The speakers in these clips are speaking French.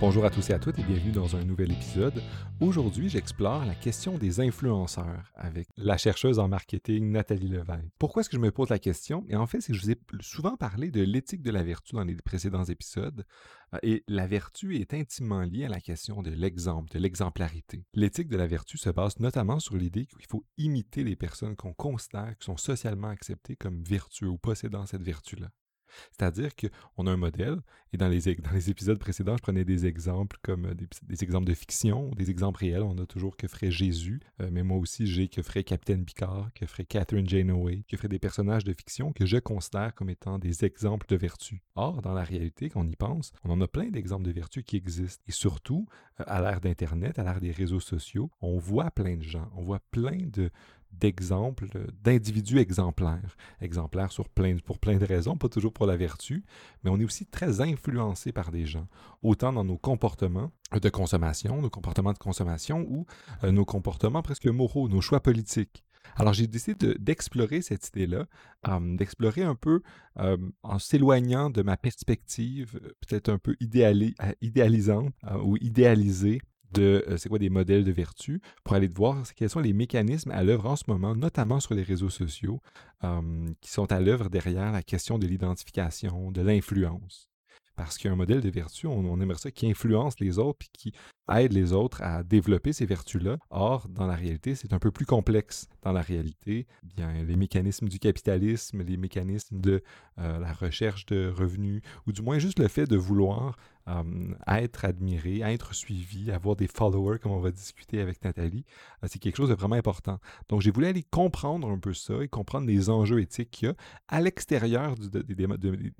Bonjour à tous et à toutes et bienvenue dans un nouvel épisode. Aujourd'hui, j'explore la question des influenceurs avec la chercheuse en marketing Nathalie Levaille. Pourquoi est-ce que je me pose la question? Et en fait, c'est que je vous ai souvent parlé de l'éthique de la vertu dans les précédents épisodes. Euh, et la vertu est intimement liée à la question de l'exemple, de l'exemplarité. L'éthique de la vertu se base notamment sur l'idée qu'il faut imiter les personnes qu'on considère qui sont socialement acceptées comme vertueux ou possédant cette vertu-là. C'est-à-dire qu'on a un modèle, et dans les, dans les épisodes précédents, je prenais des exemples comme euh, des, exemples de fiction, des exemples réels. On a toujours que ferait Jésus, euh, mais moi aussi j'ai que ferait Capitaine Picard, que ferait Catherine Janeway, que ferait des personnages de fiction que je considère comme étant des exemples de vertu. Or, dans la réalité, quand on y pense, on en a plein d'exemples de vertu qui existent. Et surtout, euh, à l'ère d'Internet, à l'ère des réseaux sociaux, on voit plein de gens, on voit plein de, d'exemples, d'individus exemplaires. Exemplaires sur plein, pour plein de raisons, pas toujours pour la vertu, mais on est aussi très influencé par des gens, autant dans nos comportements de consommation, nos comportements de consommation ou euh, nos comportements presque moraux, nos choix politiques. Alors j'ai décidé d'explorer cette idée-là, euh, d'explorer un peu euh, en s'éloignant de ma perspective peut-être un peu idéalisante ou idéalisée de euh, c'est quoi des modèles de vertu pour aller voir quels sont les mécanismes à l'œuvre en ce moment, notamment sur les réseaux sociaux, qui sont à l'œuvre derrière la question de l'identification, de l'influence. Parce qu'il y a un modèle de vertu, on, aimerait ça qui influence les autres puis qui aide les autres à développer ces vertus-là. Or, dans la réalité, c'est un peu plus complexe. Dans la réalité, bien, les mécanismes du capitalisme, les mécanismes de euh, la recherche de revenus, ou du moins juste le fait de vouloir euh, être admiré, être suivi, avoir des followers, comme on va discuter avec Nathalie, euh, c'est quelque chose de vraiment important. Donc, j'ai voulu aller comprendre un peu ça et comprendre les enjeux éthiques qu'il y a à l'extérieur des, des,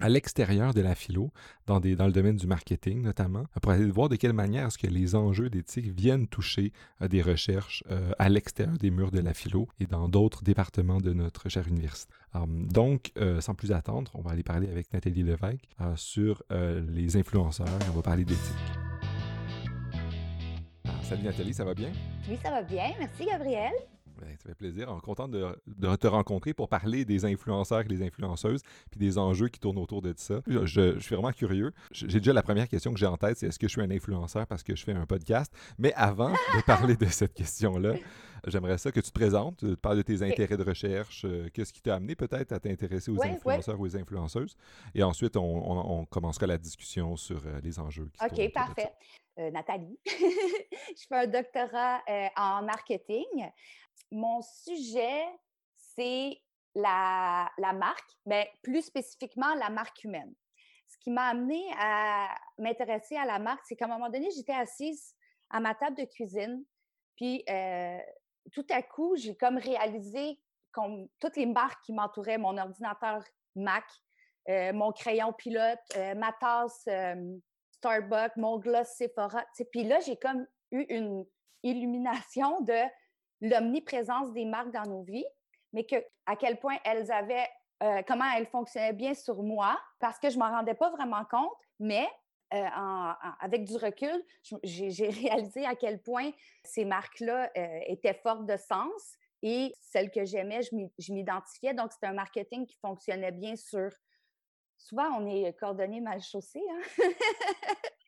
à l'extérieur de la philo, dans, le domaine du marketing notamment, pour aller voir de quelle manière est-ce que les enjeux d'éthique viennent toucher euh, des recherches euh, à l'extérieur des murs de la philo et dans d'autres départements de notre chère université. Donc, euh, sans plus attendre, on va aller parler avec Nathalie Levesque sur les influenceurs on va parler d'éthique. Ah, salut Nathalie, ça va bien? Oui, ça va bien. Merci Gabriel. Ben, ça fait plaisir. On est content de, te rencontrer pour parler des influenceurs et des influenceuses, puis des enjeux qui tournent autour de ça. Je, suis vraiment curieux. J'ai déjà la première question que j'ai en tête, c'est est-ce que je suis un influenceur parce que je fais un podcast? Mais avant de parler de cette question-là, j'aimerais ça que tu te présentes, tu parles de tes intérêts de recherche, euh, qu'est-ce qui t'a amené peut-être à t'intéresser aux influenceurs ou aux influenceuses? Et ensuite, on, commencera la discussion sur euh, les enjeux. Qui OK, parfait. Euh, Nathalie. je fais un doctorat en marketing mon sujet, c'est la, marque, mais plus spécifiquement la marque humaine. Ce qui m'a amené à m'intéresser à la marque, c'est qu'à un moment donné, j'étais assise à ma table de cuisine, puis euh, tout à coup, j'ai comme réalisé toutes les marques qui m'entouraient, mon ordinateur Mac, euh, mon crayon pilote, euh, ma tasse Starbucks, mon gloss Sephora. Puis là, j'ai comme eu une illumination de l'omniprésence des marques dans nos vies, mais que, à quel point elles avaient, euh, comment elles fonctionnaient bien sur moi, parce que je ne m'en rendais pas vraiment compte, mais euh, avec du recul, j'ai réalisé à quel point ces marques-là euh, étaient fortes de sens et celles que j'aimais, je m'identifiais. Donc, c'était un marketing qui fonctionnait bien sur... Souvent, on est coordonné mal chaussé. Hein?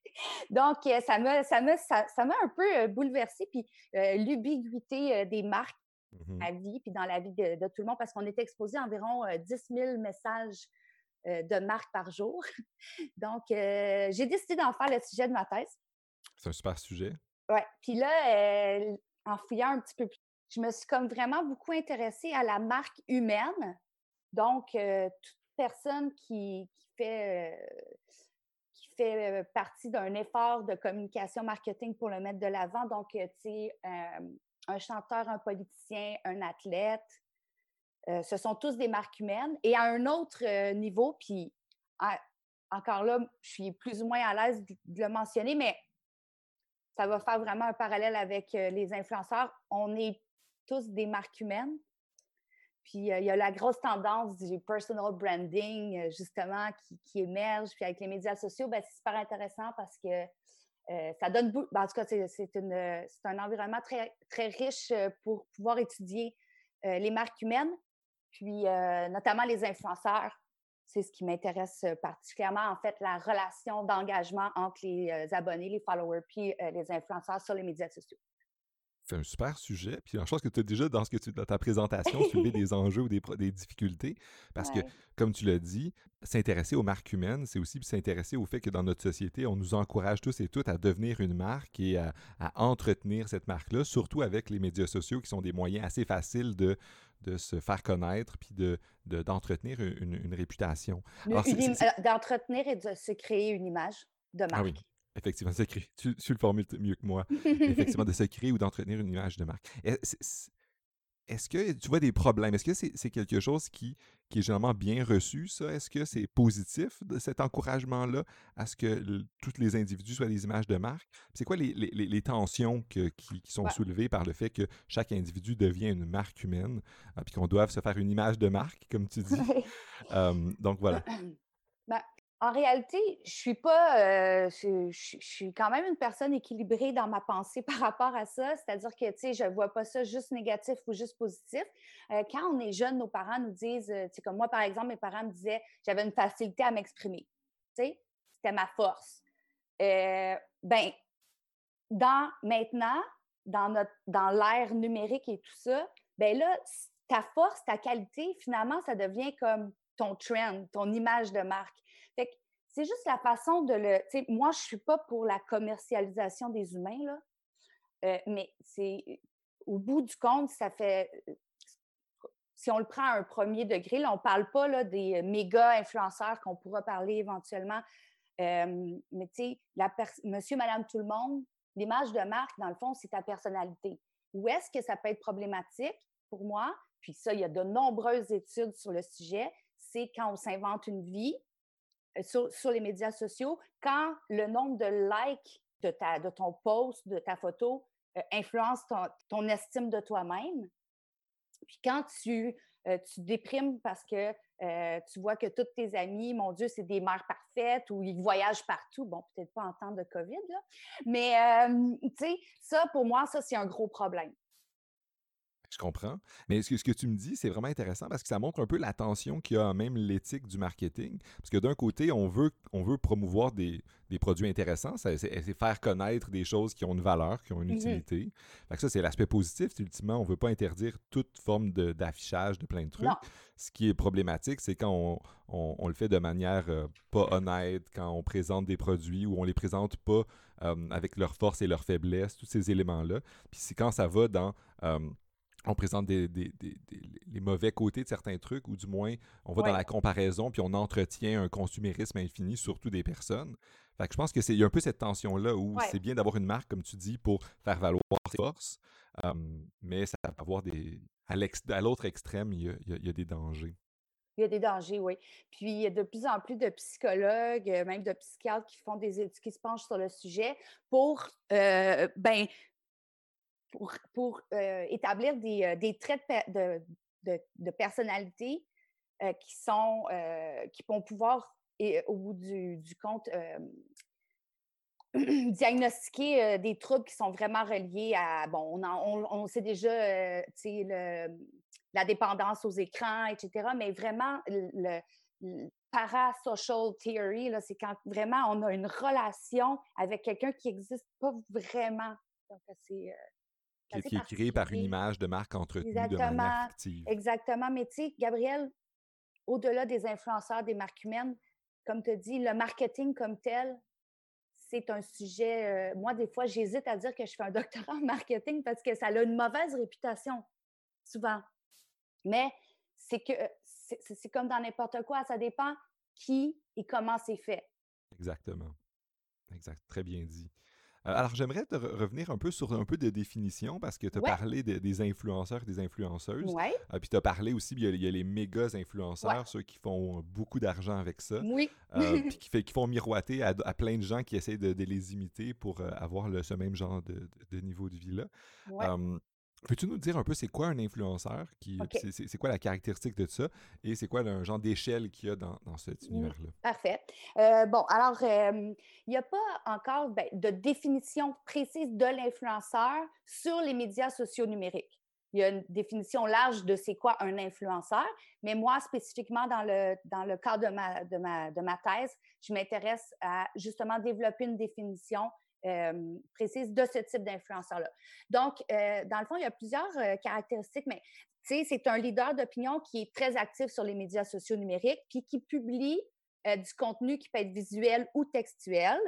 Donc, ça m'a ça ça, ça un peu bouleversé. Puis l'ubiguïté des marques dans mmh la vie, puis dans la vie de, tout le monde, parce qu'on est exposé à environ 10 000 messages de marques par jour. Donc, j'ai décidé d'en faire le sujet de ma thèse. C'est un super sujet. Oui. Puis là, en fouillant un petit peu plus, je me suis comme vraiment beaucoup intéressée à la marque humaine. Donc, toute personne qui, qui fait fait partie d'un effort de communication marketing pour le mettre de l'avant. Donc, tu sais, un chanteur, un politicien, un athlète, ce sont tous des marques humaines. Et à un autre niveau, puis encore là, je suis plus ou moins à l'aise de, le mentionner, mais ça va faire vraiment un parallèle avec les influenceurs. On est tous des marques humaines. Puis il y a la grosse tendance du personal branding, justement, qui, émerge. Puis avec les médias sociaux, ben, c'est super intéressant parce que ça donne beaucoup. Ben, en tout cas, c'est un environnement très, très riche pour pouvoir étudier les marques humaines, puis notamment les influenceurs. c'est ce qui m'intéresse particulièrement, en fait, la relation d'engagement entre les abonnés, les followers, puis les influenceurs sur les médias sociaux c'est un super sujet. Puis je pense que tu as déjà, dans, ce que tu, dans ta présentation, soulevé des enjeux ou des, des difficultés. Parce que, comme tu l'as dit, s'intéresser aux marques humaines, c'est aussi s'intéresser au fait que dans notre société, on nous encourage tous et toutes à devenir une marque et à, entretenir cette marque-là, surtout avec les médias sociaux qui sont des moyens assez faciles de, de se faire connaître puis de, d'entretenir une, réputation. D'entretenir et de se créer une image de marque. Ah oui. Effectivement, créer. Tu, le formules mieux que moi. Effectivement, de se créer ou d'entretenir une image de marque. Est-ce que tu vois des problèmes? Est-ce que c'est quelque chose qui, qui est généralement bien reçu, ça? Est-ce que c'est positif, de cet encouragement-là, à ce que tous les individus soient des images de marque? C'est quoi les, les, les tensions qui, qui, sont soulevées par le fait que chaque individu devient une marque humaine, et puis qu'on doive se faire une image de marque, comme tu dis? donc voilà. Ben, en réalité, je suis pas, euh, je, suis quand même une personne équilibrée dans ma pensée par rapport à ça. C'est-à-dire que, tu sais, je vois pas ça juste négatif ou juste positif. Euh, quand on est jeune, nos parents nous disent, euh, tu sais, comme moi, par exemple, mes parents me disaient, j'avais une facilité à m'exprimer. Tu sais, c'était ma force. ben, dans maintenant, dans notre, dans l'ère numérique et tout ça, ben là, ta force, ta qualité, finalement, ça devient comme ton trend, ton image de marque. C'est juste la façon de le. Moi, je suis pas pour la commercialisation des humains, là. Euh, mais c'est au bout du compte, ça fait. Si on le prend à un premier degré, là, on ne parle pas là, des méga influenceurs qu'on pourra parler éventuellement. Euh, mais tu sais, monsieur, madame, tout le monde, l'image de marque, dans le fond, c'est ta personnalité. Où est-ce que ça peut être problématique pour moi? Puis ça, il y a de nombreuses études sur le sujet. C'est quand on s'invente une vie, euh, sur, les médias sociaux, quand le nombre de likes de, ta, de ton post, de ta photo, euh, influence ton, estime de toi-même. Puis quand tu, euh, tu déprimes parce que tu vois que toutes tes amis, mon Dieu, c'est des mères parfaites ou ils voyagent partout. Bon, peut-être pas en temps de COVID, là. Mais, tu sais, ça, pour moi, ça, c'est un gros problème. Je comprends. Mais ce que, ce que tu me dis, c'est vraiment intéressant parce que ça montre un peu l'attention qu'il y a même l'éthique du marketing. Parce que d'un côté, on veut, on veut promouvoir des, des produits intéressants, c'est faire connaître des choses qui ont une valeur, qui ont une mmh utilité. Fait que ça, c'est l'aspect positif. Ultimement, on ne veut pas interdire toute forme d'affichage de, plein de trucs. Ce qui est problématique, c'est quand on, on, le fait de manière euh, pas honnête, quand on présente des produits ou on les présente pas euh, avec leurs forces et leurs faiblesses, tous ces éléments-là. Puis c'est quand ça va dans... Euh, on présente des, les mauvais côtés de certains trucs, ou du moins, on va dans la comparaison, puis on entretient un consumérisme infini, surtout des personnes. Fait que je pense que c'est y a un peu cette tension-là où c'est bien d'avoir une marque, comme tu dis, pour faire valoir ses forces, mais ça peut avoir des. À l'autre extrême, il y, a, des dangers. Il y a des dangers, oui. Puis il y a de plus en plus de psychologues, même de psychiatres qui font des études, qui se penchent sur le sujet pour euh, ben, pour, euh, établir des, euh, traits de, personnalité euh, qui sont qui vont pouvoir au bout du, compte diagnostiquer des troubles qui sont vraiment reliés à bon on, on, sait déjà la dépendance aux écrans etc mais vraiment le, parasocial theory c'est quand vraiment on a une relation avec quelqu'un qui n'existe pas vraiment. Donc c'est qui, est créé par une image de marque entretenue de manière active. Exactement. Mais tu sais, Gabriel, au-delà des influenceurs, des marques humaines, comme tu dis, le marketing comme tel, c'est un sujet. Euh, moi, des fois, j'hésite à dire que je fais un doctorat en marketing parce que ça a une mauvaise réputation, souvent. Mais c'est que c'est comme dans n'importe quoi, ça dépend qui et comment c'est fait. Exactement. Exact. Très bien dit. Euh, alors, j'aimerais te revenir un peu sur un peu de définition parce que tu as parlé des influenceurs et des influenceuses. Ouais. Euh, puis tu as parlé aussi, il y, a, les méga influenceurs, ceux qui font beaucoup d'argent avec ça. Oui. Euh, puis qui, fait, qui font miroiter à, plein de gens qui essaient de, les imiter pour avoir le, ce même genre de, niveau de vie-là. Peux-tu nous dire un peu c'est quoi un influenceur? Qui, c'est, quoi la caractéristique de ça? Et c'est quoi un genre d'échelle qu'il y a dans, cet mmh, univers-là? Parfait. Euh, bon, alors, il n'y a pas encore ben, de définition précise de l'influenceur sur les médias sociaux numériques. il y a une définition large de c'est quoi un influenceur, mais moi, spécifiquement dans le, dans le cadre de ma, de ma, de ma thèse, je m'intéresse à justement développer une définition euh, précise de ce type d'influenceur-là. Donc, euh, dans le fond, il y a plusieurs euh, caractéristiques, mais c'est un leader d'opinion qui est très actif sur les médias sociaux numériques, puis qui publie du contenu qui peut être visuel ou textuel,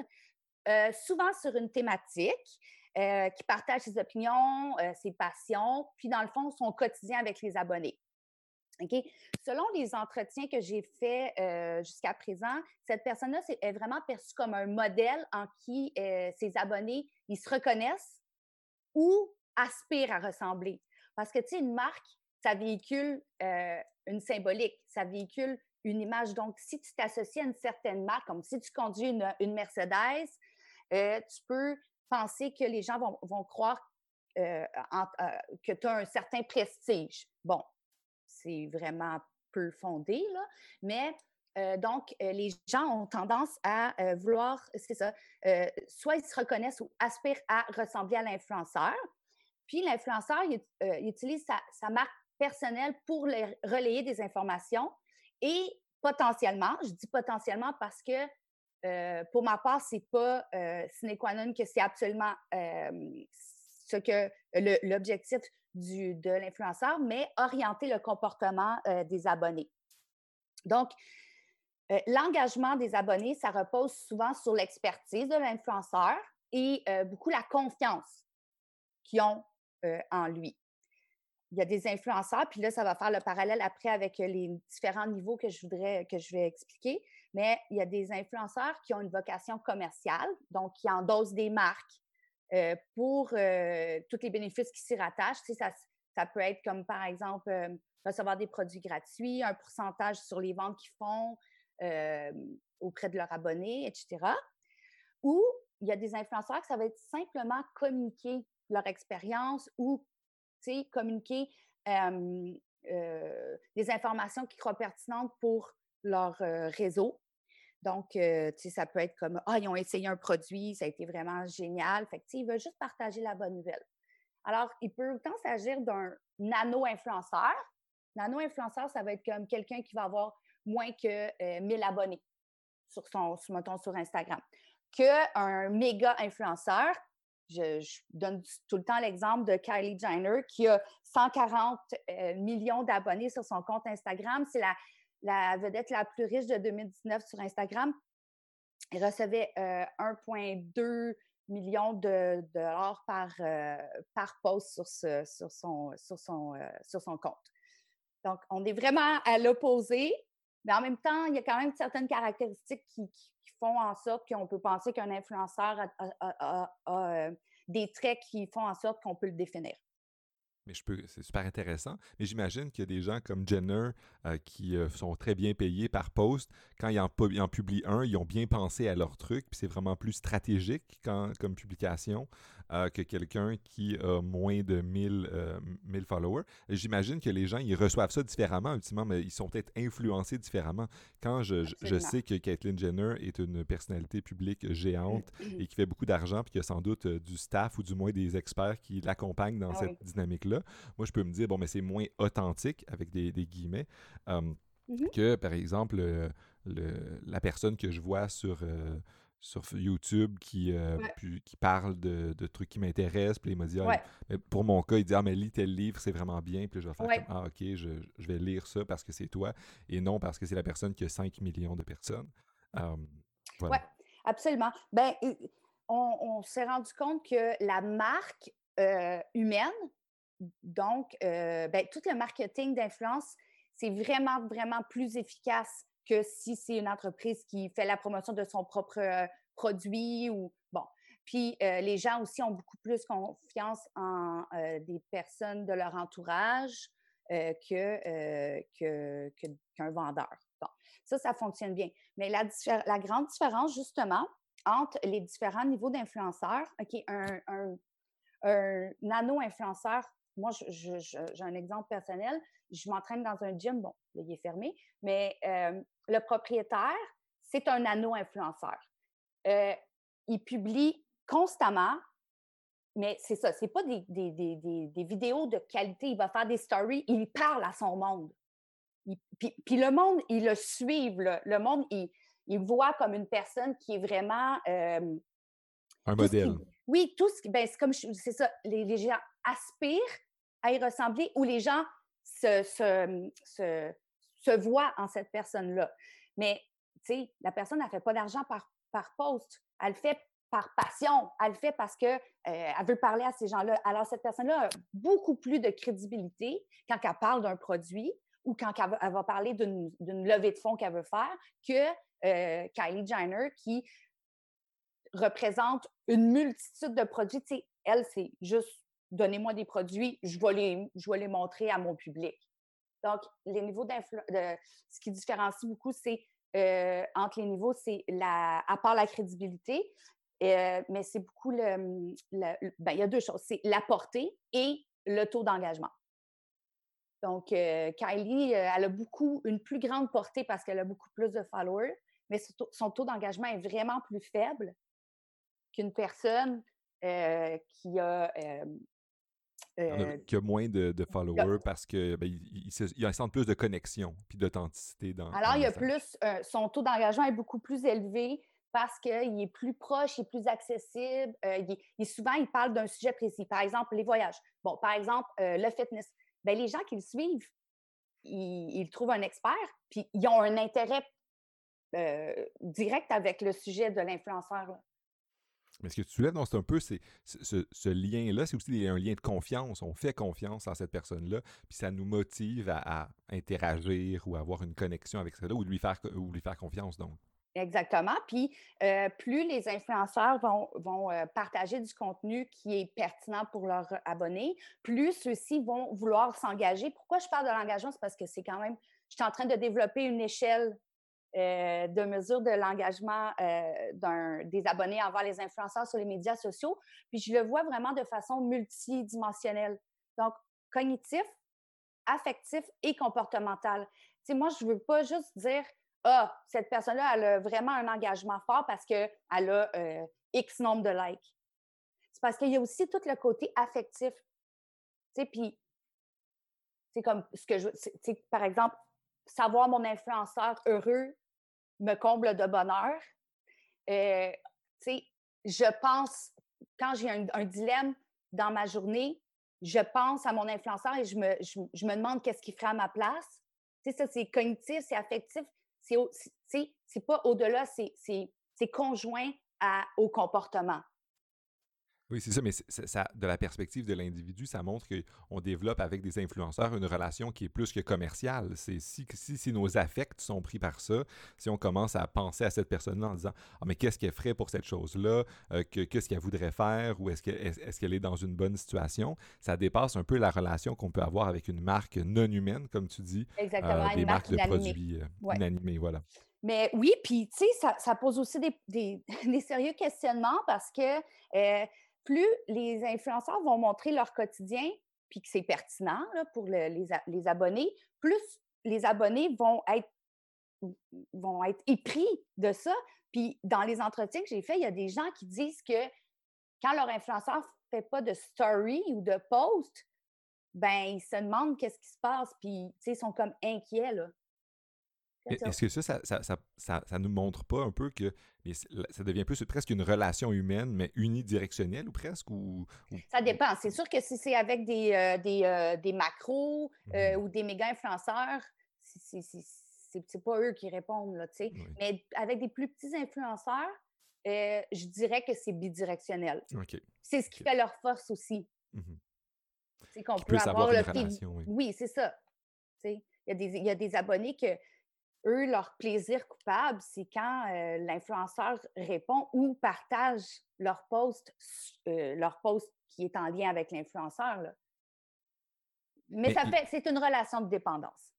souvent sur une thématique. Qui partage ses opinions, ses passions, puis dans le fond, son quotidien avec les abonnés. OK? Selon les entretiens que j'ai faits euh, jusqu'à présent, cette personne-là est vraiment perçue comme un modèle en qui ses abonnés, ils se reconnaissent ou aspirent à ressembler. Parce que, tu sais, une marque, ça véhicule une symbolique, ça véhicule une image. Donc, si tu t'associes à une certaine marque, comme si tu conduis une, Mercedes, tu peux penser que les gens vont, croire euh, euh, que tu as un certain prestige. Bon, c'est vraiment peu fondé, là, mais euh, donc, les gens ont tendance à vouloir, c'est ça, soit ils se reconnaissent ou aspirent à ressembler à l'influenceur. Puis l'influenceur, il, utilise sa, marque personnelle pour relayer des informations et potentiellement, je dis potentiellement parce que euh, pour ma part, c'est pas euh, sine qua non que c'est absolument euh, ce que l'objectif de l'influenceur, mais orienter le comportement des abonnés. Donc, l'engagement des abonnés, ça repose souvent sur l'expertise de l'influenceur et beaucoup la confiance qu'ils ont en lui. Il y a des influenceurs, puis là, ça va faire le parallèle après avec les différents niveaux que je voudrais que je vais expliquer mais il y a des influenceurs qui ont une vocation commerciale, donc qui endossent des marques euh, pour euh, tous les bénéfices qui s'y rattachent. ça, ça peut être comme, par exemple, euh, recevoir des produits gratuits, un pourcentage sur les ventes qu'ils font auprès de leurs abonnés, etc. Ou il y a des influenceurs que ça va être simplement communiquer leur expérience ou communiquer des informations qu'ils croient pertinentes pour leur réseau. Donc, ça peut être comme Ah, ils ont essayé un produit, ça a été vraiment génial. Fait que, tu sais, juste partager la bonne nouvelle. Alors, il peut autant s'agir d'un nano-influenceur. Nano-influenceur, ça va être comme quelqu'un qui va avoir moins que 1000 abonnés sur son, sur, sur Instagram. Qu'un méga influenceur, je, donne tout le temps l'exemple de Kylie Jenner qui a 140 millions d'abonnés sur son compte Instagram. C'est la la vedette la plus riche de 2019 sur Instagram. Recevait 1,2 euh, million de dollars par, euh, post euh, sur son compte. Donc, on est vraiment à l'opposé, mais en même temps, il y a quand même certaines caractéristiques qui, font en sorte qu'on peut penser qu'un influenceur a des traits qui font en sorte qu'on peut le définir mais je peux, c'est super intéressant. Mais j'imagine qu'il y a des gens comme Jenner euh, qui euh, sont très bien payés par poste. Quand ils en, en, publient un, ils ont bien pensé à leur truc, puis c'est vraiment plus stratégique quand, comme publication. Euh, que quelqu'un qui a moins de 1000, 1000 euh, followers. J'imagine que les gens, ils reçoivent ça différemment, ultimement, mais ils sont peut-être influencés différemment. Quand je, je, sais que Caitlyn Jenner est une personnalité publique géante et qui fait beaucoup d'argent, puis qu'il y a sans doute du staff ou du moins des experts qui l'accompagnent dans ah cette dynamique-là, moi, je peux me dire, bon, mais c'est moins authentique, avec des, des guillemets, mm-hmm. que, par exemple, le, la personne que je vois sur sur YouTube qui, euh, qui parle de, de, trucs qui m'intéressent. Puis il m'a dit, ah, pour mon cas, il dit, ah, mais lis tel livre, c'est vraiment bien. Puis je vais faire comme, ah, ok, je, je, vais lire ça parce que c'est toi et non parce que c'est la personne qui a 5 millions de personnes. Oui, absolument. Ben, on, on s'est rendu compte que la marque euh, humaine, donc, euh, ben, tout le marketing d'influence, c'est vraiment, vraiment plus efficace que si c'est une entreprise qui fait la promotion de son propre euh, produit ou bon. Puis euh, les gens aussi ont beaucoup plus confiance en des personnes de leur entourage qu'un vendeur. Bon, ça, ça fonctionne bien. Mais la, grande différence, justement, entre les différents niveaux d'influenceurs, OK, un nano-influenceur moi, j'ai un exemple personnel. Je m'entraîne dans un gym, bon, il est fermé, mais le propriétaire, c'est un nano-influenceur. Euh, il publie constamment, mais c'est ça, c'est pas des, des, vidéos de qualité. Il va faire des stories, il parle à son monde. puis, le monde, il le suit. Le, monde, il, il voit comme une personne qui est vraiment. Euh, un modèle. oui, tout ce qui. Ben, c'est comme. C'est ça. Les, gens aspirent à y ressembler ou les gens se, voient en cette personne-là. Mais, tu sais, la personne, elle fait pas d'argent par, par post. Elle le fait par passion. Elle le fait parce qu'elle euh, veut parler à ces gens-là. Alors, cette personne-là a beaucoup plus de crédibilité quand elle parle d'un produit ou quand elle va, parler d'une levée de fonds qu'elle veut faire que euh, Kylie Jenner qui représente une multitude de produits. Tu sais, elle, c'est juste donnez-moi des produits, je vais, les, montrer à mon public. Donc, les niveaux d'influence, ce qui différencie beaucoup, c'est euh, entre les niveaux, c'est la, à part la crédibilité, euh, mais c'est beaucoup le, ben, il y a deux choses, c'est la portée et le taux d'engagement. Donc, euh, Kylie, elle a beaucoup, une plus grande portée parce qu'elle a beaucoup plus de followers, mais son taux d'engagement est vraiment plus faible qu'une personne qui a qui a moins de, followers parce que ben, il, sent plus de connexion puis d'authenticité dans. Alors, il y a plus, son taux d'engagement est beaucoup plus élevé parce qu'il est plus proche, il est plus accessible. il, souvent, il parle d'un sujet précis. Par exemple, les voyages. Bon, par exemple, le fitness. Bien, les gens qui le suivent, ils, ils trouvent un expert, puis ils ont un intérêt direct avec le sujet de l'influenceur. Mais ce que tu soulèves, c'est un peu ce, lien-là, c'est aussi un lien de confiance. On fait confiance à cette personne-là, puis ça nous motive à, interagir ou avoir une connexion avec celle-là ou lui faire, ou lui faire confiance, donc. Exactement. Puis euh, plus les influenceurs vont, vont euh, partager du contenu qui est pertinent pour leurs abonnés, plus ceux-ci vont vouloir s'engager. Pourquoi je parle de l'engagement? C'est parce que c'est quand même, je suis en train de développer une échelle euh, de mesure de l'engagement euh, des abonnés envers les influenceurs sur les médias sociaux. Puis je le vois vraiment de façon multidimensionnelle. Donc, cognitif, affectif et comportemental. Tu sais, moi, je ne veux pas juste dire Ah, cette personne-là, elle a vraiment un engagement fort parce qu'elle a euh, X nombre de likes. C'est parce qu'il y a aussi tout le côté affectif. Tu sais, puis, c'est comme ce que je. Par exemple, savoir mon influenceur heureux me comble de bonheur. Euh, je pense, quand j'ai un, dilemme dans ma journée, je pense à mon influenceur et je me, je, me demande qu'est-ce qu'il ferait à ma place. Ça, c'est cognitif, c'est affectif, c'est pas au-delà, c'est conjoint au comportement. Oui, c'est ça, mais ça, de la perspective de l'individu, ça montre qu'on développe avec des influenceurs une relation qui est plus que commerciale. C'est si, si, nos affects sont pris par ça, si on commence à penser à cette personne-là en disant Ah, mais qu'est-ce qu'elle ferait pour cette chose-là? Euh, Qu'est-ce qu'elle voudrait faire? Ou est-ce qu'elle est, dans une bonne situation Ça dépasse un peu la relation qu'on peut avoir avec une marque non humaine, comme tu dis. Exactement, euh, des marques de produits euh, inanimés, voilà. Mais oui, puis tu sais, ça, ça, pose aussi des, des, des, sérieux questionnements parce que plus les influenceurs vont montrer leur quotidien, puis que c'est pertinent pour les, abonnés, plus les abonnés vont être, épris de ça. Puis dans les entretiens que j'ai faits, il y a des gens qui disent que quand leur influenceur ne fait pas de story ou de post, ben ils se demandent qu'est-ce qui se passe, puis ils sont comme inquiets. Est-ce que ça ça, ça, ça, nous montre pas un peu que ça devient plus presque une relation humaine, mais unidirectionnelle ou presque? Ou, Ça dépend. C'est sûr que si c'est avec des, euh, des, euh, des, macros euh, mmh ou des méga influenceurs, c'est pas eux qui répondent. Là, Mais avec des plus petits influenceurs, je dirais que c'est bidirectionnel. C'est ce qui fait leur force aussi. Mmh c'est qu'on peut avoir, le relation, oui, oui c'est ça. Il y, a des, il y a des abonnés que eux, leur plaisir coupable, c'est quand euh, l'influenceur répond ou partage leur post, euh, leur post qui est en lien avec l'influenceur. Mais, ça fait, c'est une relation de dépendance.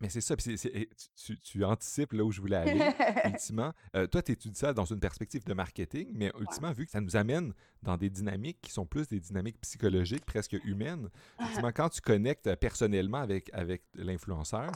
Mais c'est ça, tu, anticipes là où je voulais aller, ultimement. Euh, toi, tu étudies ça dans une perspective de marketing, mais ultimement, vu que ça nous amène dans des dynamiques qui sont plus des dynamiques psychologiques, presque humaines, ultimement, quand tu connectes personnellement avec, avec l'influenceur,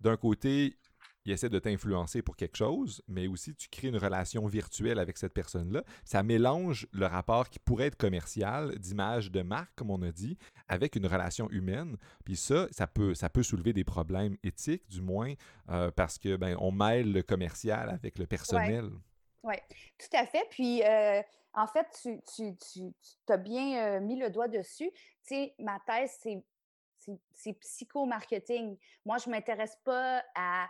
d'un côté, il essaie de t'influencer pour quelque chose, mais aussi tu crées une relation virtuelle avec cette personne-là. Ça mélange le rapport qui pourrait être commercial, d'image de marque, comme on a dit, avec une relation humaine. Puis ça, ça peut, ça peut soulever des problèmes éthiques, du moins, euh, parce que ben, on mêle le commercial avec le personnel. Oui, ouais, tout à fait. Puis, euh, en fait, tu, tu, tu, tu as bien euh, mis le doigt dessus. Tu sais, ma thèse, c'est c'est psychomarketing. Moi, je ne m'intéresse pas à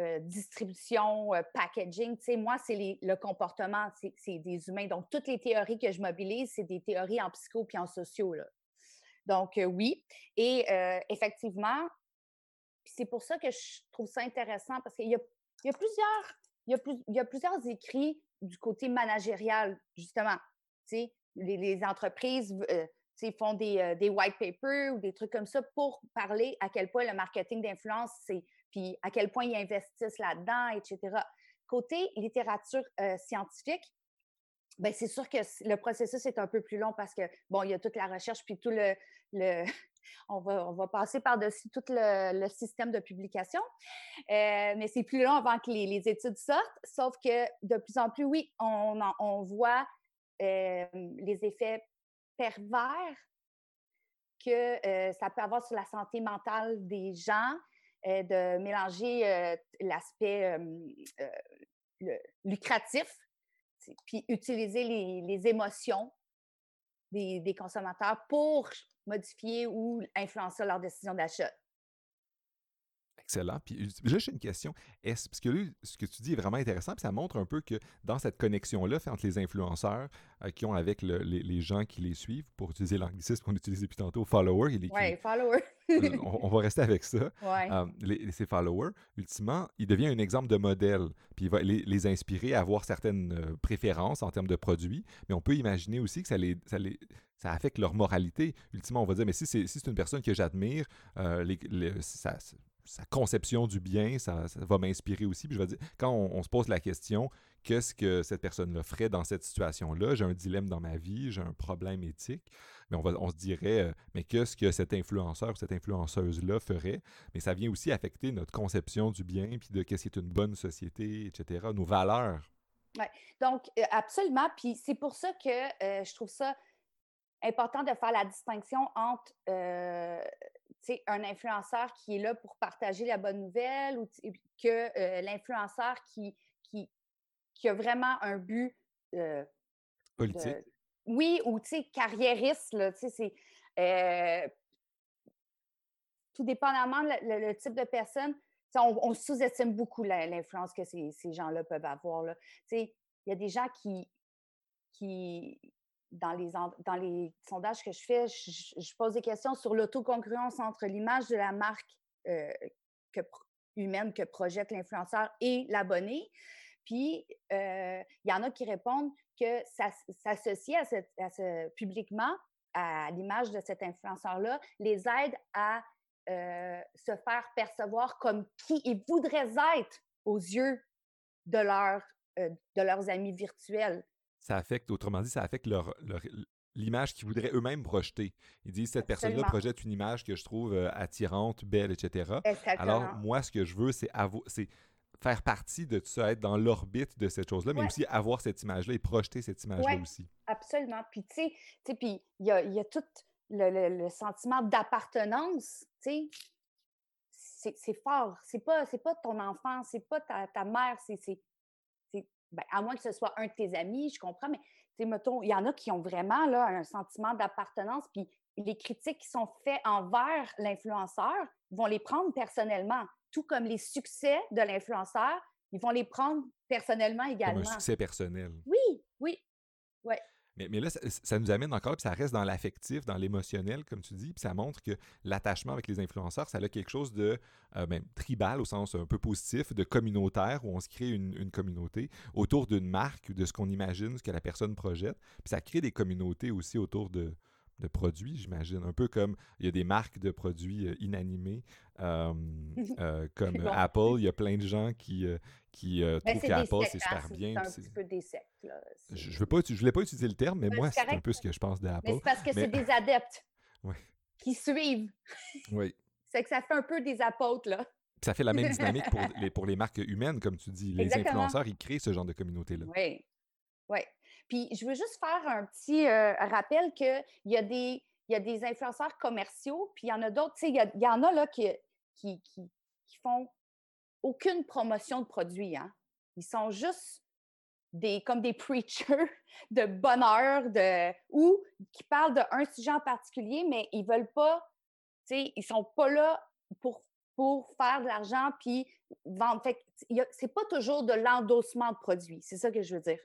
euh, distribution, euh, packaging. Moi, c'est le comportement, c'est des humains. Donc, toutes les théories que je mobilise, c'est des théories en psycho puis en sociaux. Donc, euh, oui. Et effectivement, c'est pour ça que je trouve ça intéressant parce qu'il y a, plusieurs. Écrits du côté managérial, justement. Tu les, entreprises font des, des, white papers ou des trucs comme ça pour parler à quel point le marketing d'influence, c'est puis à quel point ils investissent là-dedans, etc. Côté littérature scientifique, ben c'est sûr que le processus est un peu plus long parce que, bon, il y a toute la recherche, puis tout le... le on, va, on va passer par-dessus tout le, système de publication, mais c'est plus long avant que les, études sortent, sauf que de plus en plus, oui, on, on voit les effets pervers que euh, ça peut avoir sur la santé mentale des gens, euh, de mélanger euh, l'aspect lucratif, puis utiliser les, émotions des, des, consommateurs pour modifier ou influencer leur décision d'achat. Excellent. Puis juste une question. Est-ce, parce que ce que tu dis est vraiment intéressant, puis ça montre un peu que dans cette connexion-là entre les influenceurs euh, qui ont avec les, gens qui les suivent, pour utiliser l'anglicisme qu'on utilisait depuis tantôt, followers. Oui, followers. on, va rester avec ça. Ouais. Euh, ces followers, ultimement, il devient un exemple de modèle, puis il va les, inspirer à avoir certaines euh, préférences en termes de produits, mais on peut imaginer aussi que ça les, ça les ça affecte leur moralité. Ultimement, on va dire, mais si c'est si une personne que j'admire, les, ça, sa conception du bien, ça, va m'inspirer aussi. Puis je vais dire, quand on, se pose la question, qu'est-ce que cette personne-là ferait dans cette situation-là? J'ai un dilemme dans ma vie, j'ai un problème éthique. Mais on, va, on se dirait, euh, mais qu'est-ce que cet influenceur ou cette influenceuse-là ferait? Mais ça vient aussi affecter notre conception du bien, puis de qu'est-ce qui est une bonne société, etc., nos valeurs. Oui, donc euh, absolument. Puis c'est pour ça que euh, je trouve ça important de faire la distinction entre un influenceur qui est là pour partager la bonne nouvelle ou que euh, l'influenceur qui, qui, qui, a vraiment un but politique. Oui, ou carriériste, là, c'est euh, tout dépendamment le, le, type de personne. On, sous-estime beaucoup l'influence que ces, ces gens-là peuvent avoir. Il y a des gens qui, qui, dans les, sondages que je fais, je, pose des questions sur l'autocongruence entre l'image de la marque euh, que, humaine que projette l'influenceur et l'abonné. Puis, euh, il y en a qui répondent que s'associer à, à, ce publiquement à l'image de cet influenceur-là les aide à euh, se faire percevoir comme qui ils voudraient être aux yeux de, leur, de leurs amis virtuels ça affecte, autrement dit, ça affecte leur, l'image qu'ils voudraient eux-mêmes projeter. Ils disent cette personne-là projette une image que je trouve euh, attirante, belle, etc. Alors, moi, ce que je veux, c'est, c'est faire partie de tout ça, être dans l'orbite de cette chose-là, mais aussi avoir cette image-là et projeter cette image-là aussi. Absolument. Puis, tu sais, puis il y a, y a, tout le, sentiment d'appartenance, tu sais. C'est fort. C'est pas, pas ton enfant, c'est pas ta, ta mère, c'est ben, à moins que ce soit un de tes amis, je comprends, mais mettons, il y en a qui ont vraiment là, un sentiment d'appartenance, puis les critiques qui sont faites envers l'influenceur vont les prendre personnellement, tout comme les succès de l'influenceur, ils vont les prendre personnellement également. Comme un succès personnel. Oui, oui, oui. Mais, là, ça, nous amène encore, puis ça reste dans l'affectif, dans l'émotionnel, comme tu dis, puis ça montre que l'attachement avec les influenceurs, ça a quelque chose de euh, même tribal au sens un peu positif, de communautaire, où on se crée une, communauté autour d'une marque, de ce qu'on imagine, ce que la personne projette. Puis ça crée des communautés aussi autour de, de produits, j'imagine. Un peu comme il y a des marques de produits euh, inanimés, euh, comme Apple. Il y a plein de gens qui, qui ben, trouvent qu'Apple, c'est super bien. C'est un petit peu des sectes. Je ne voulais pas utiliser le terme, mais ben, moi, c'est un peu ce que je pense d'Apple. Mais c'est parce que c'est des adeptes qui suivent. Oui. c'est que ça fait un peu des apôtres, là. ça fait la même dynamique pour les, pour les marques humaines, comme tu dis. Les influenceurs, ils créent ce genre de communauté-là. Oui. Oui. Puis je veux juste faire un petit euh, rappel qu'il y, a des, y a des influenceurs commerciaux, puis il y en a d'autres. Tu sais, il y, en a là qui, qui, qui, font aucune promotion de produits. Hein. Ils sont juste des, comme des preachers de bonheur de, ou qui parlent d'un sujet en particulier, mais ils veulent pas, tu sais, ils sont pas là pour, pour faire de l'argent puis vendre. Fait c'est pas toujours de l'endossement de produits. C'est ça que je veux dire.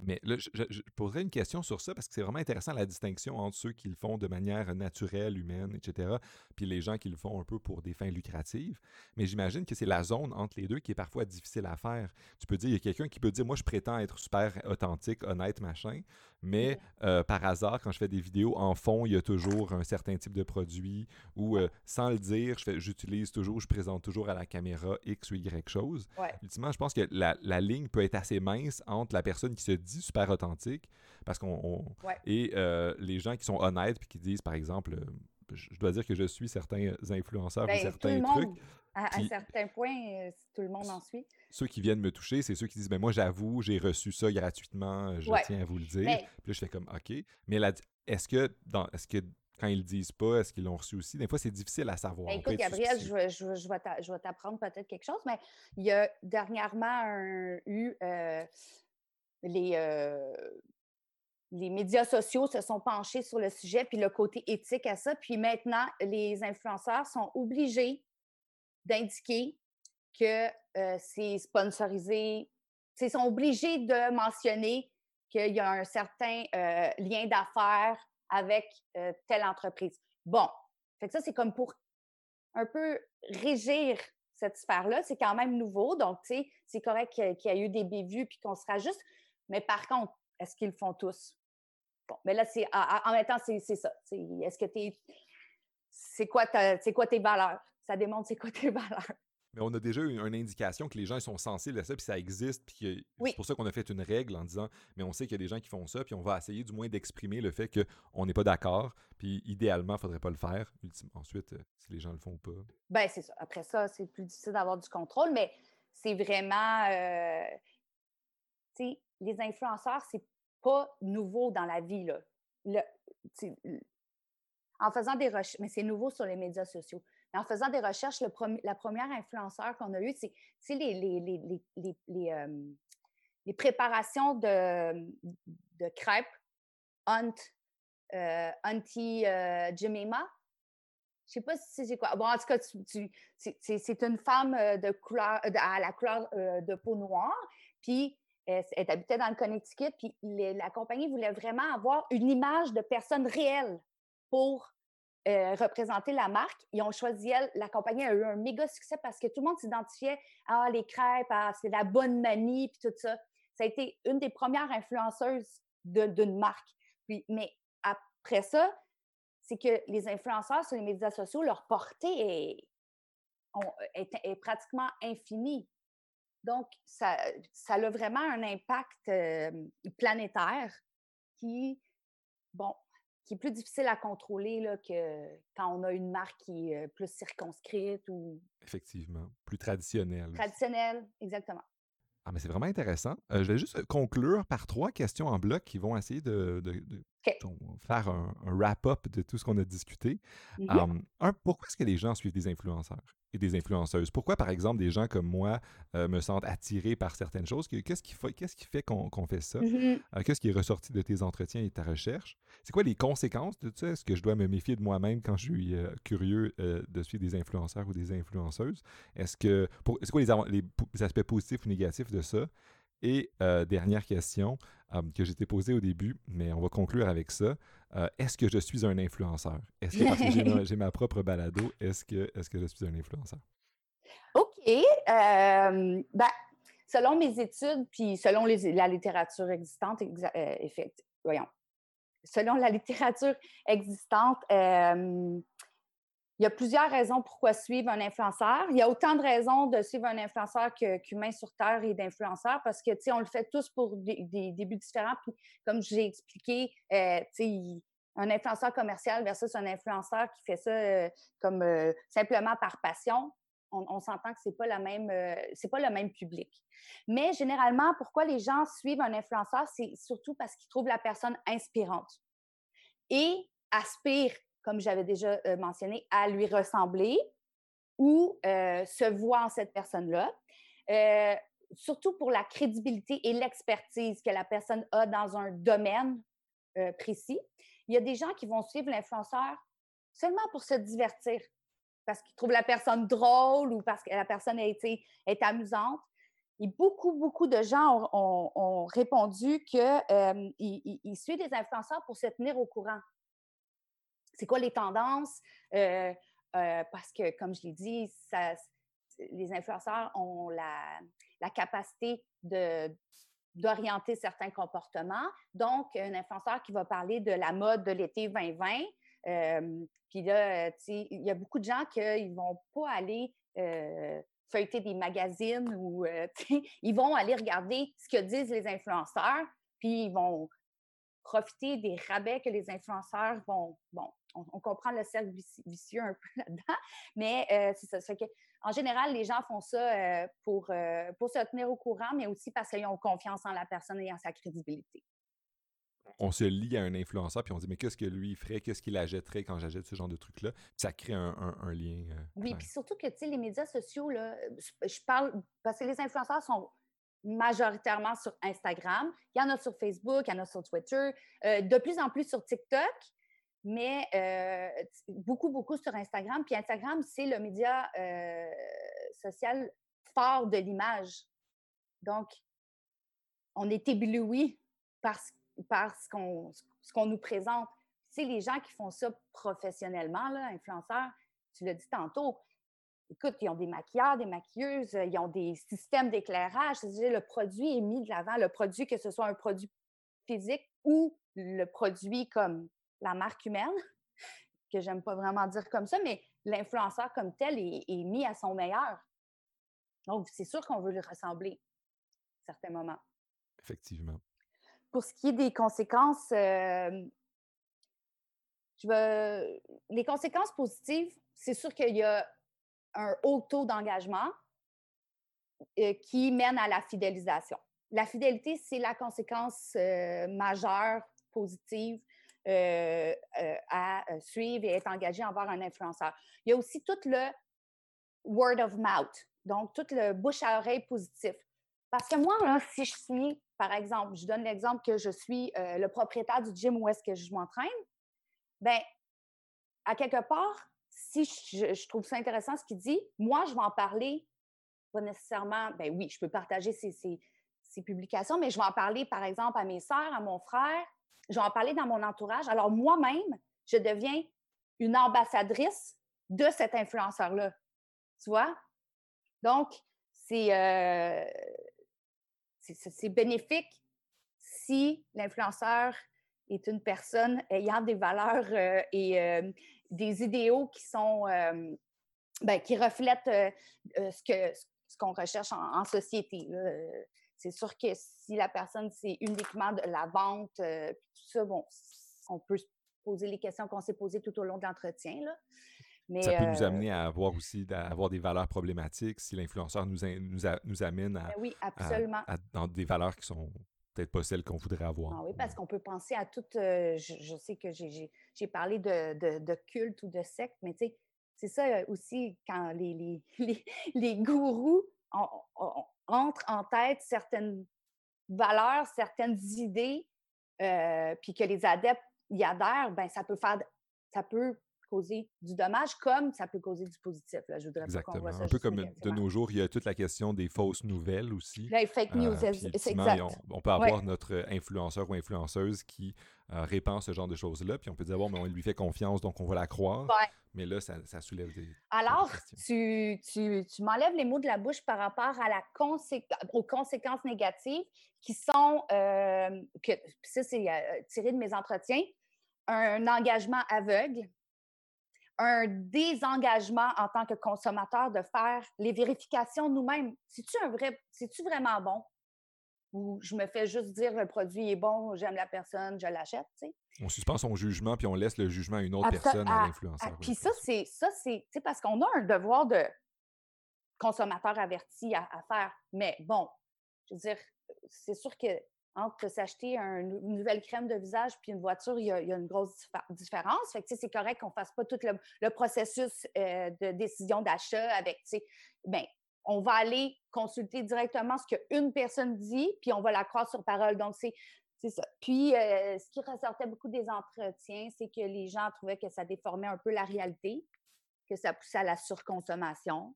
Mais là, je, poserais une question sur ça parce que c'est vraiment intéressant la distinction entre ceux qui le font de manière naturelle, humaine, etc., puis les gens qui le font un peu pour des fins lucratives. Mais j'imagine que c'est la zone entre les deux qui est parfois difficile à faire. Tu peux dire, il y a quelqu'un qui peut dire, moi, je prétends être super authentique, honnête, machin, mais euh, par hasard, quand je fais des vidéos, en fond, il y a toujours un certain type de produit ou euh, sans le dire, j'utilise toujours, je présente toujours à la caméra X ou Y chose. Ultimement, je pense que la, la ligne peut être assez mince entre la personne qui se dit super authentique parce qu'on et euh, les gens qui sont honnêtes puis qui disent par exemple je dois dire que je suis certains influenceurs ou ben, certains trucs. À, un certain point, euh, tout le monde en suit. Ceux qui viennent me toucher, c'est ceux qui disent ben moi j'avoue, j'ai reçu ça gratuitement, je tiens à vous le dire. Puis là je fais comme OK, mais est-ce que dans est-ce que quand ils le disent pas, est-ce qu'ils l'ont reçu aussi? Des fois, c'est difficile à savoir. Ben, écoute, Gabriel, je, je, je, vais t'apprendre peut-être quelque chose, mais il y a dernièrement eu les, euh, les médias sociaux se sont penchés sur le sujet, puis le côté éthique à ça. Puis maintenant, les influenceurs sont obligés d'indiquer que euh, c'est sponsorisé. Ils sont obligés de mentionner qu'il y a un certain euh, lien d'affaires avec telle entreprise. Bon, fait que ça, c'est comme pour un peu régir cette sphère-là. C'est quand même nouveau, donc, c'est correct qu'il y, ait eu des bévues puis qu'on se rajuste. Mais par contre, est-ce qu'ils le font tous? Bon, mais là, c'est en même temps, c'est ça. Est-ce que tu C'est quoi, quoi tes valeurs? Ça démontre c'est quoi tes valeurs. Mais on a déjà eu une indication que les gens sont sensibles à ça, puis ça existe, puis c'est pour ça qu'on a fait une règle en disant, mais on sait qu'il y a des gens qui font ça, puis on va essayer du moins d'exprimer le fait qu'on n'est pas d'accord, puis idéalement, il ne faudrait pas le faire. Ensuite, euh, si les gens le font ou pas. Ben c'est ça. Après ça, c'est plus difficile d'avoir du contrôle, mais c'est vraiment, euh, tu sais, les influenceurs, c'est pas nouveau dans la vie. Là. en faisant des recherches, mais c'est nouveau sur les médias sociaux. En faisant des recherches, la première influenceur qu'on a eue, c'est les, les, préparations de, crêpes Hunt, euh, euh Jemima. Je sais pas si c'est quoi. Bon, en tout cas, c'est une femme euh, de couleur, à la couleur euh, de peau noire. Puis, elle, habitait dans le Connecticut, puis la compagnie voulait vraiment avoir une image de personne réelle pour euh, représenter la marque. Ils ont choisi elle. La compagnie a eu un méga succès parce que tout le monde s'identifiait à les crêpes, ah, c'est la bonne manie, puis tout ça. Ça a été une des premières influenceuses d'une marque. Puis, mais après ça, c'est que les influenceurs sur les médias sociaux, leur portée est, pratiquement infinie. Donc, ça, ça a vraiment un impact planétaire qui, bon, qui est plus difficile à contrôler là, que quand on a une marque qui est plus circonscrite ou. Effectivement, plus traditionnelle. Traditionnelle, exactement. Ah, mais c'est vraiment intéressant. je vais juste conclure par trois questions en bloc qui vont essayer de, faire un, wrap-up de tout ce qu'on a discuté. Mmh un, pourquoi est-ce que les gens suivent des influenceurs? Des influenceuses. Pourquoi, par exemple, des gens comme moi euh, me sentent attirés par certaines choses? Qu'est-ce qui fait, qu'est-ce qui fait qu'on, fait ça? Mm-hmm. Euh, qu'est-ce qui est ressorti de tes entretiens et de ta recherche? C'est quoi les conséquences de ça? Est-ce que je dois me méfier de moi-même quand je suis euh, curieux de suivre des influenceurs ou des influenceuses? Est-ce que c'est quoi les, les, aspects positifs ou négatifs de ça? Et dernière question que j'étais posée au début, mais on va conclure avec ça. Euh, est-ce que je suis un influenceur? Est-ce que parce que j'ai ma, propre balado, est-ce que, est que je suis un influenceur? OK. Ben, selon mes études, puis selon la littérature existante, euh, voyons, selon la littérature existante, il y a plusieurs raisons pourquoi suivre un influenceur. Il y a autant de raisons de suivre un influenceur qu'humain sur Terre et d'influenceurs parce que, tu sais, on le fait tous pour des, des, buts différents. Puis, comme j'ai expliqué, euh, tu sais, un influenceur commercial versus un influenceur qui fait ça euh, comme euh, simplement par passion, on, s'entend que c'est pas la même, pas le même public. Mais généralement, pourquoi les gens suivent un influenceur, c'est surtout parce qu'ils trouvent la personne inspirante et aspirent, comme j'avais déjà mentionné, à lui ressembler ou se voient en cette personne-là surtout pour la crédibilité et l'expertise que la personne a dans un domaine euh, précis. Il y a des gens qui vont suivre l'influenceur seulement pour se divertir, parce qu'ils trouvent la personne drôle ou parce que la personne été, est amusante. Et beaucoup, beaucoup de gens ont, répondu qu'ils euh, ils suivent des influenceurs pour se tenir au courant. C'est quoi les tendances? Euh, parce que, comme je l'ai dit, les influenceurs ont la, capacité de d'orienter certains comportements. Donc, un influenceur qui va parler de la mode de l'été 2020, euh, puis là, il y a beaucoup de gens qui ne vont pas aller euh, feuilleter des magazines ou euh, ils vont aller regarder ce que disent les influenceurs, puis ils vont profiter des rabais que les influenceurs vont. On, comprend le cercle vicieux un peu là-dedans, mais c'est ça. ça fait que en général, les gens font ça euh, pour, euh, pour se tenir au courant, mais aussi parce qu'ils ont confiance en la personne et en sa crédibilité. On se lie à un influenceur, puis on dit, mais qu'est-ce que lui ferait, qu'est-ce qu'il achèterait quand j'achète ce genre de truc-là? Ça crée un, lien. Euh, oui, puis surtout que, tu sais, les médias sociaux, là, je parle, parce que les influenceurs sont majoritairement sur Instagram, il y en a sur Facebook, il y en a sur Twitter, de plus en plus sur TikTok, mais euh, beaucoup, beaucoup sur Instagram. Puis Instagram, c'est le média euh, social fort de l'image. Donc, on est ébloui par, ce qu'on nous présente. C'est les gens qui font ça professionnellement, là, influenceurs, tu l'as dit tantôt, écoute, ils ont des maquilleurs, des maquilleuses, ils ont des systèmes d'éclairage. C'est-à-dire, le produit est mis de l'avant, le produit, que ce soit un produit physique ou le produit comme la marque humaine, que j'aime pas vraiment dire comme ça, mais l'influenceur comme tel est, mis à son meilleur. Donc, c'est sûr qu'on veut lui ressembler à certains moments. Effectivement. Pour ce qui est des conséquences, euh, je veux... les conséquences positives, c'est sûr qu'il y a un haut taux d'engagement euh, qui mène à la fidélisation. La fidélité, c'est la conséquence euh, majeure positive euh, euh, à euh, suivre et être engagé envers un influenceur. Il y a aussi tout le word of mouth, donc tout le bouche à oreille positif. Parce que moi, si je suis, par exemple, je donne l'exemple que je suis le propriétaire du gym où est-ce que je m'entraîne, ben à quelque part, si je, trouve ça intéressant ce qu'il dit, moi, je vais en parler, pas nécessairement, ben oui, je peux partager ces, publications, mais je vais en parler, par exemple, à mes sœurs, à mon frère, je vais en parler dans mon entourage. Alors moi-même, je deviens une ambassadrice de cet influenceur-là. Tu vois? Donc, euh, c'est bénéfique si l'influenceur est une personne ayant des valeurs euh, et euh, des idéaux qui sont ben, qui reflètent ce que ce qu'on recherche en, société. C'est sûr que si la personne, c'est uniquement de la vente, euh, tout ça, bon, on peut se poser les questions qu'on s'est posées tout au long de l'entretien. Mais, ça peut nous euh amener à avoir aussi à avoir des valeurs problématiques si l'influenceur nous, nous, nous, amène à, ben oui, absolument. dans des valeurs qui sont peut-être pas celles qu'on voudrait avoir. Ah oui, parce qu'on peut penser à tout. Euh, je, sais que j'ai parlé de, de, culte ou de secte, mais tu sais, c'est ça aussi quand les, les, les, les gourous entrent en tête certaines valeurs, certaines idées, euh, puis que les adeptes y adhèrent, ben ça peut faire, ça peut causer du dommage comme ça peut causer du positif. Là. Je voudrais Exactement. Ça Un peu comme de nos jours, il y a toute la question des fausses nouvelles aussi. Les fake news, euh, c'est exact. On, peut avoir notre influenceur ou influenceuse qui euh, répand ce genre de choses-là, puis on peut dire, bon, mais on lui fait confiance, donc on va la croire. Mais là, ça, soulève des. Alors, tu, tu, tu m'enlèves les mots de la bouche par rapport à la aux conséquences négatives qui sont, euh, que, ça c'est tiré de mes entretiens, un engagement aveugle, un désengagement en tant que consommateur de faire les vérifications nous-mêmes. C'est-tu un vrai, c'est-tu vraiment bon? Ou je me fais juste dire le produit est bon, j'aime la personne, je l'achète. On suspend son jugement puis on laisse le jugement à une autre personne, à, l'influenceur. Puis ça, c'est ça, c'est parce qu'on a un devoir de consommateur averti à, faire. Mais bon, je veux dire, c'est sûr que entre s'acheter une nouvelle crème de visage puis une voiture, il y a, une grosse différence. Fait que, c'est correct qu'on ne fasse pas tout le, processus euh, de décision d'achat avec, ben, on va aller consulter directement ce qu'une personne dit, puis on va la croire sur parole. Donc, c'est ça. Puis, euh, ce qui ressortait beaucoup des entretiens, c'est que les gens trouvaient que ça déformait un peu la réalité, que ça poussait à la surconsommation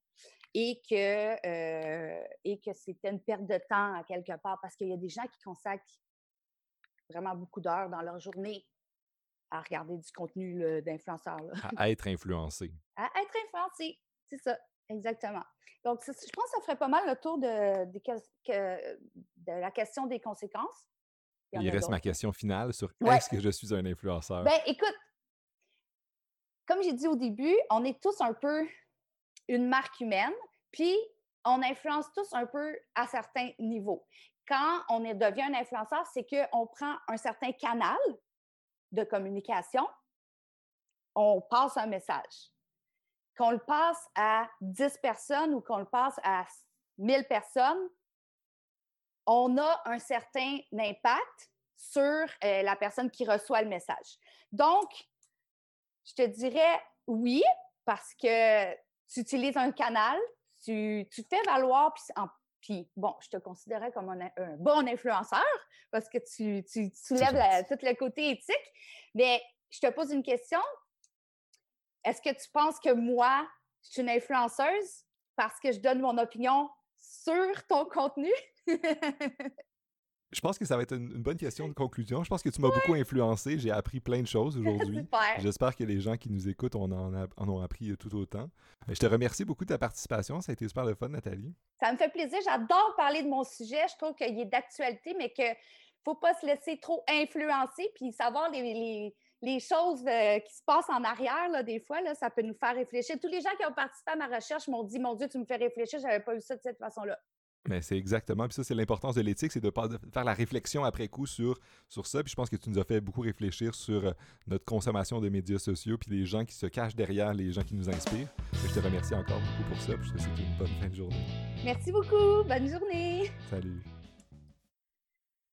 et que, euh, et que c'était une perte de temps à quelque part parce qu'il y a des gens qui consacrent vraiment beaucoup d'heures dans leur journée à regarder du contenu d'influenceurs. À être influencé. À être influencé, c'est ça, exactement. Donc, je pense que ça ferait pas mal le tour de, de, la question des conséquences. Il, reste ma question finale sur est-ce que je suis un influenceur? Ben, écoute, comme j'ai dit au début, on est tous un peu une marque humaine, puis on influence tous un peu à certains niveaux. Quand on devient un influenceur, c'est qu'on prend un certain canal de communication, on passe un message. Qu'on le passe à 10 personnes ou qu'on le passe à 1000 personnes, on a un certain impact sur euh, la personne qui reçoit le message. Donc, je te dirais oui, parce que tu utilises un canal, tu, tu fais valoir, puis, bon, je te considérais comme un, bon influenceur parce que tu, tu, soulèves tout le côté éthique. Mais je te pose une question. Est-ce que tu penses que moi, je suis une influenceuse parce que je donne mon opinion sur ton contenu? Je pense que ça va être une, bonne question de conclusion. Je pense que tu m'as beaucoup influencé. J'ai appris plein de choses aujourd'hui. J'espère que les gens qui nous écoutent en, ont appris tout autant. Je te remercie beaucoup de ta participation. Ça a été super le fun, Nathalie. Ça me fait plaisir. J'adore parler de mon sujet. Je trouve qu'il est d'actualité, mais qu'il ne faut pas se laisser trop influencer puis savoir les, choses euh, qui se passent en arrière, là, des fois, là, ça peut nous faire réfléchir. Tous les gens qui ont participé à ma recherche m'ont dit Mon Dieu, tu me fais réfléchir, je n'avais pas eu ça de cette façon-là. Mais c'est exactement, puis ça, c'est l'importance de l'éthique, c'est de, faire la réflexion après coup sur, sur ça. Puis je pense que tu nous as fait beaucoup réfléchir sur euh, notre consommation de médias sociaux, puis les gens qui se cachent derrière les gens qui nous inspirent. je te remercie encore beaucoup pour ça, puis je te souhaite une bonne fin de journée. Merci beaucoup, bonne journée. Salut.